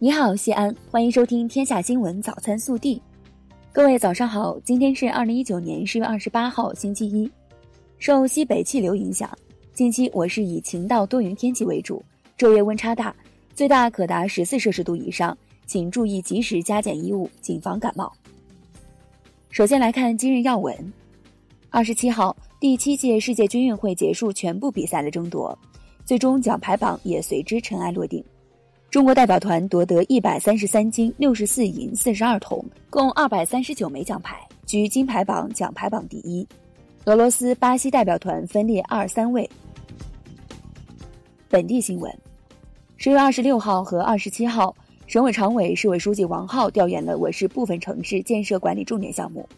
你好，西安，欢迎收听《天下新闻早餐速递》。各位早上好，今天是二零一九年十月二十八号，星期一。受西北气流影响，近期我市以晴到多云天气为主，昼夜温差大，最大可达十四摄氏度以上，请注意及时加减衣物，谨防感冒。首先来看今日要闻：二十七号，第七届世界军运会结束全部比赛的争夺，最终奖牌榜也随之尘埃落定。中国代表团夺得一百三十三金、六十四银、四十二铜，共二百三十九枚奖牌，居金牌榜奖牌榜第一。俄罗斯、巴西代表团分列二三位。本地新闻：十月二十六号和二十七号，省委常委、市委书记王浩调研了我市部分城市建设管理重点项目，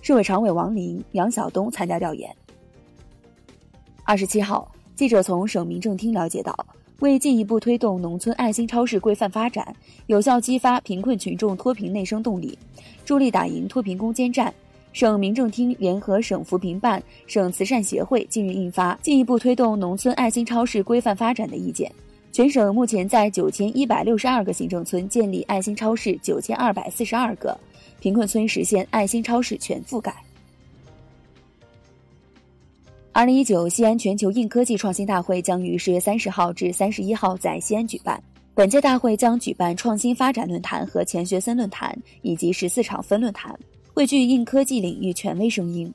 市委常委王林、杨晓东参加调研。二十七号，记者从省民政厅了解到。为进一步推动农村爱心超市规范发展，有效激发贫困群众脱贫内生动力，助力打赢脱贫攻坚战，省民政厅联合省扶贫办、省慈善协会近日印发《进一步推动农村爱心超市规范发展的意见》。全省目前在九千一百六十二个行政村建立爱心超市九千二百四十二个，贫困村实现爱心超市全覆盖。二零一九西安全球硬科技创新大会将于十月三十号至三十一号在西安举办。本届大会将举办创新发展论坛和钱学森论坛，以及十四场分论坛，汇聚硬科技领域权威声音。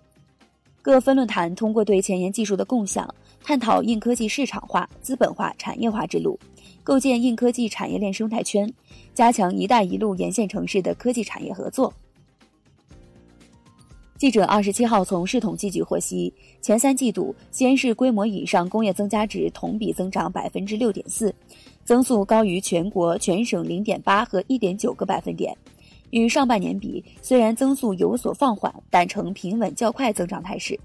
各分论坛通过对前沿技术的共享，探讨硬科技市场化、资本化、产业化之路，构建硬科技产业链生态圈，加强“一带一路”沿线城市的科技产业合作。记者二十七号从市统计局获悉，前三季度西安市规模以上工业增加值同比增长百分之六点四，增速高于全国全省零点八和一点九个百分点。与上半年比，虽然增速有所放缓，但呈平稳较快增长态势。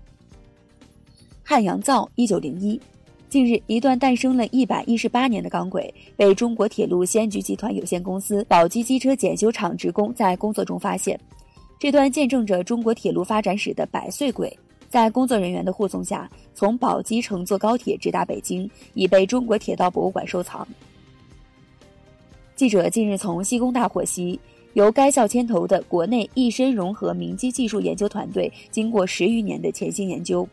汉阳造一九零一，近日，一段诞生了一百一十八年的钢轨被中国铁路西安局集团有限公司宝鸡机车检修厂职工在工作中发现。这段见证着中国铁路发展史的百岁轨，在工作人员的护送下，从宝鸡乘坐高铁直达北京，已被中国铁道博物馆收藏。记者近日从西工大获悉，由该校牵头的国内一身融合明基技术研究团队，经过十余年的潜心研究，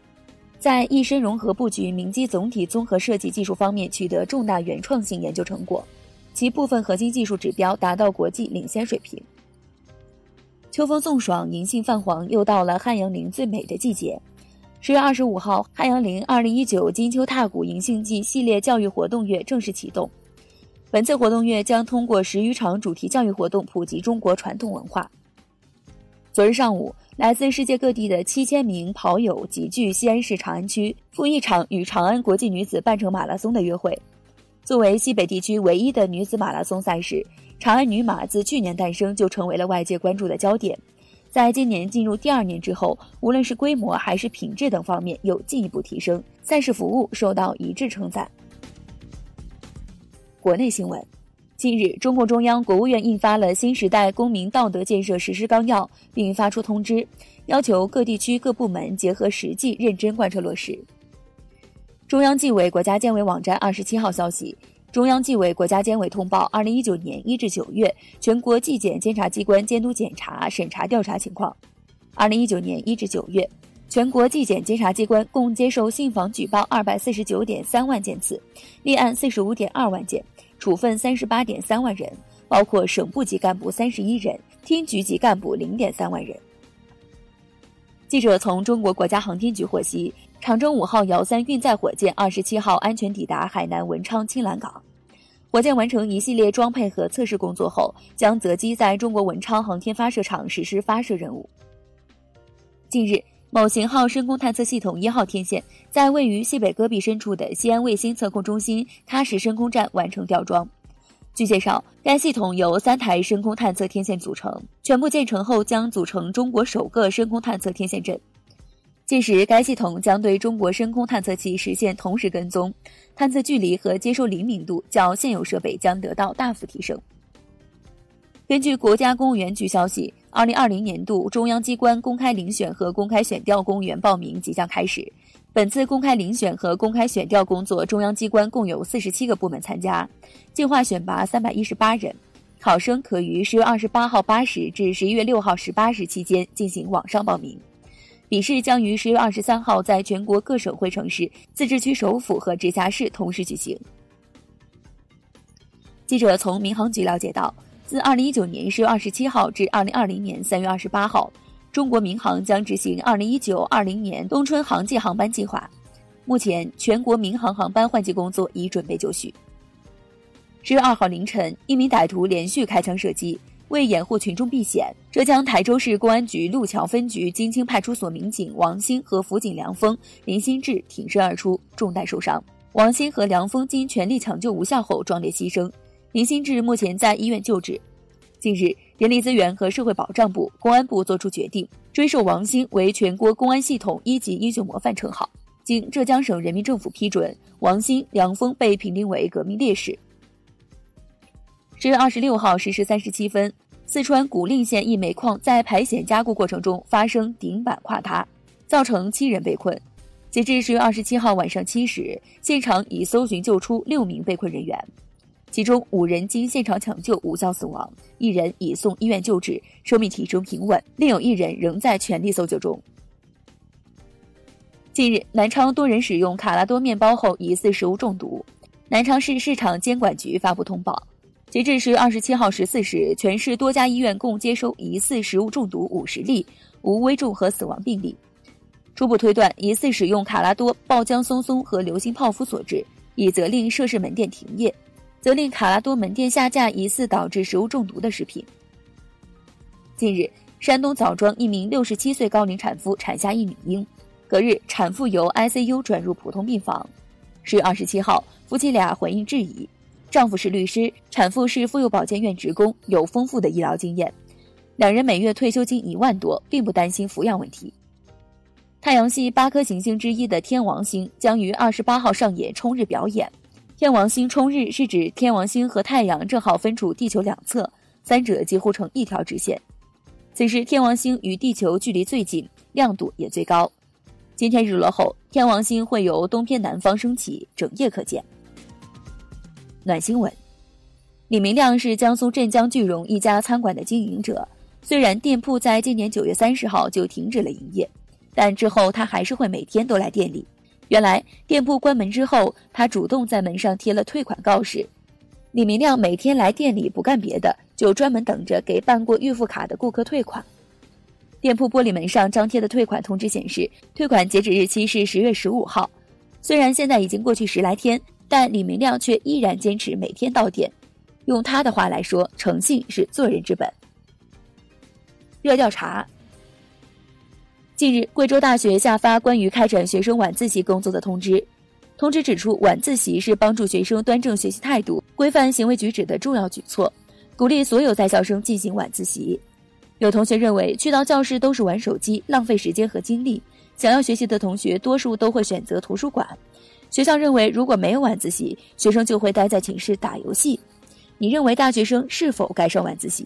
在一身融合布局明基总体综合设计技术方面取得重大原创性研究成果，其部分核心技术指标达到国际领先水平。秋风送爽，银杏泛黄，又到了汉阳陵最美的季节。十月二十五号，汉阳陵二零一九金秋踏古银杏季系列教育活动月正式启动。本次活动月将通过十余场主题教育活动，普及中国传统文化。昨日上午，来自世界各地的七千名跑友集聚西安市长安区，赴一场与长安国际女子半程马拉松的约会。作为西北地区唯一的女子马拉松赛事。长安女马自去年诞生就成为了外界关注的焦点，在今年进入第二年之后，无论是规模还是品质等方面有进一步提升，赛事服务受到一致称赞。国内新闻，近日，中共中央、国务院印发了《新时代公民道德建设实施纲要》，并发出通知，要求各地区各部门结合实际，认真贯彻落实。中央纪委国家监委网站二十七号消息。中央纪委国家监委通报：二零一九年一至九月全国纪检监察机关监督检查、审查调查情况。二零一九年一至九月，全国纪检监察机关共接受信访举报二百四十九点三万件次，立案四十五点二万件，处分三十八点三万人，包括省部级干部三十一人，厅局级干部零点三万人。记者从中国国家航天局获悉。长征五号遥三运载火箭二十七号安全抵达海南文昌青兰港，火箭完成一系列装配和测试工作后，将择机在中国文昌航天发射场实施发射任务。近日，某型号深空探测系统一号天线在位于西北戈壁深处的西安卫星测控中心喀什深空站完成吊装。据介绍，该系统由三台深空探测天线组成，全部建成后将组成中国首个深空探测天线阵。届时，该系统将对中国深空探测器实现同时跟踪，探测距离和接收灵敏度较现有设备将得到大幅提升。根据国家公务员局消息，二零二零年度中央机关公开遴选和公开选调公务员报名即将开始。本次公开遴选和公开选调工作，中央机关共有四十七个部门参加，计划选拔三百一十八人。考生可于十月二十八号八时至十一月六号十八时期间进行网上报名。笔试将于十月二十三号在全国各省会城市、自治区首府和直辖市同时举行。记者从民航局了解到，自二零一九年十月二十七号至二零二零年三月二十八号，中国民航将执行二零一九二零年冬春航季航班计划。目前，全国民航航班换季工作已准备就绪。十月二号凌晨，一名歹徒连续开枪射击。为掩护群众避险，浙江台州市公安局路桥分局金青派出所民警王鑫和辅警梁峰、林新志挺身而出，中弹受伤。王鑫和梁峰经全力抢救无效后壮烈牺牲，林新志目前在医院救治。近日，人力资源和社会保障部、公安部作出决定，追授王鑫为全国公安系统一级英雄模范称号。经浙江省人民政府批准，王鑫、梁峰被评定为革命烈士。十月二十六号十时三十七分。四川古蔺县一煤矿在排险加固过程中发生顶板垮塌，造成七人被困。截至十月二十七号晚上七时，现场已搜寻救出六名被困人员，其中五人经现场抢救无效死亡，一人已送医院救治，生命体征平稳，另有一人仍在全力搜救中。近日，南昌多人使用卡拉多面包后疑似食物中毒，南昌市市场监管局发布通报。截至十月二十七号十四时，全市多家医院共接收疑似食物中毒五十例，无危重和死亡病例。初步推断，疑似使用卡拉多、爆浆松松和流心泡芙所致，已责令涉事门店停业，责令卡拉多门店下架疑似导致食物中毒的食品。近日，山东枣庄一名六十七岁高龄产妇产下一女婴，隔日产妇由 ICU 转入普通病房。十月二十七号，夫妻俩回应质疑。丈夫是律师，产妇是妇幼保健院职工，有丰富的医疗经验。两人每月退休金一万多，并不担心抚养问题。太阳系八颗行星之一的天王星将于二十八号上演冲日表演。天王星冲日是指天王星和太阳正好分处地球两侧，三者几乎成一条直线。此时天王星与地球距离最近，亮度也最高。今天日落后，天王星会由东偏南方升起，整夜可见。暖新闻：李明亮是江苏镇江句容一家餐馆的经营者。虽然店铺在今年九月三十号就停止了营业，但之后他还是会每天都来店里。原来店铺关门之后，他主动在门上贴了退款告示。李明亮每天来店里不干别的，就专门等着给办过预付卡的顾客退款。店铺玻璃门上张贴的退款通知显示，退款截止日期是十月十五号。虽然现在已经过去十来天。但李明亮却依然坚持每天到店，用他的话来说，诚信是做人之本。热调查：近日，贵州大学下发关于开展学生晚自习工作的通知。通知指出，晚自习是帮助学生端正学习态度、规范行为举止的重要举措，鼓励所有在校生进行晚自习。有同学认为，去到教室都是玩手机，浪费时间和精力，想要学习的同学多数都会选择图书馆。学校认为，如果没有晚自习，学生就会待在寝室打游戏。你认为大学生是否该上晚自习？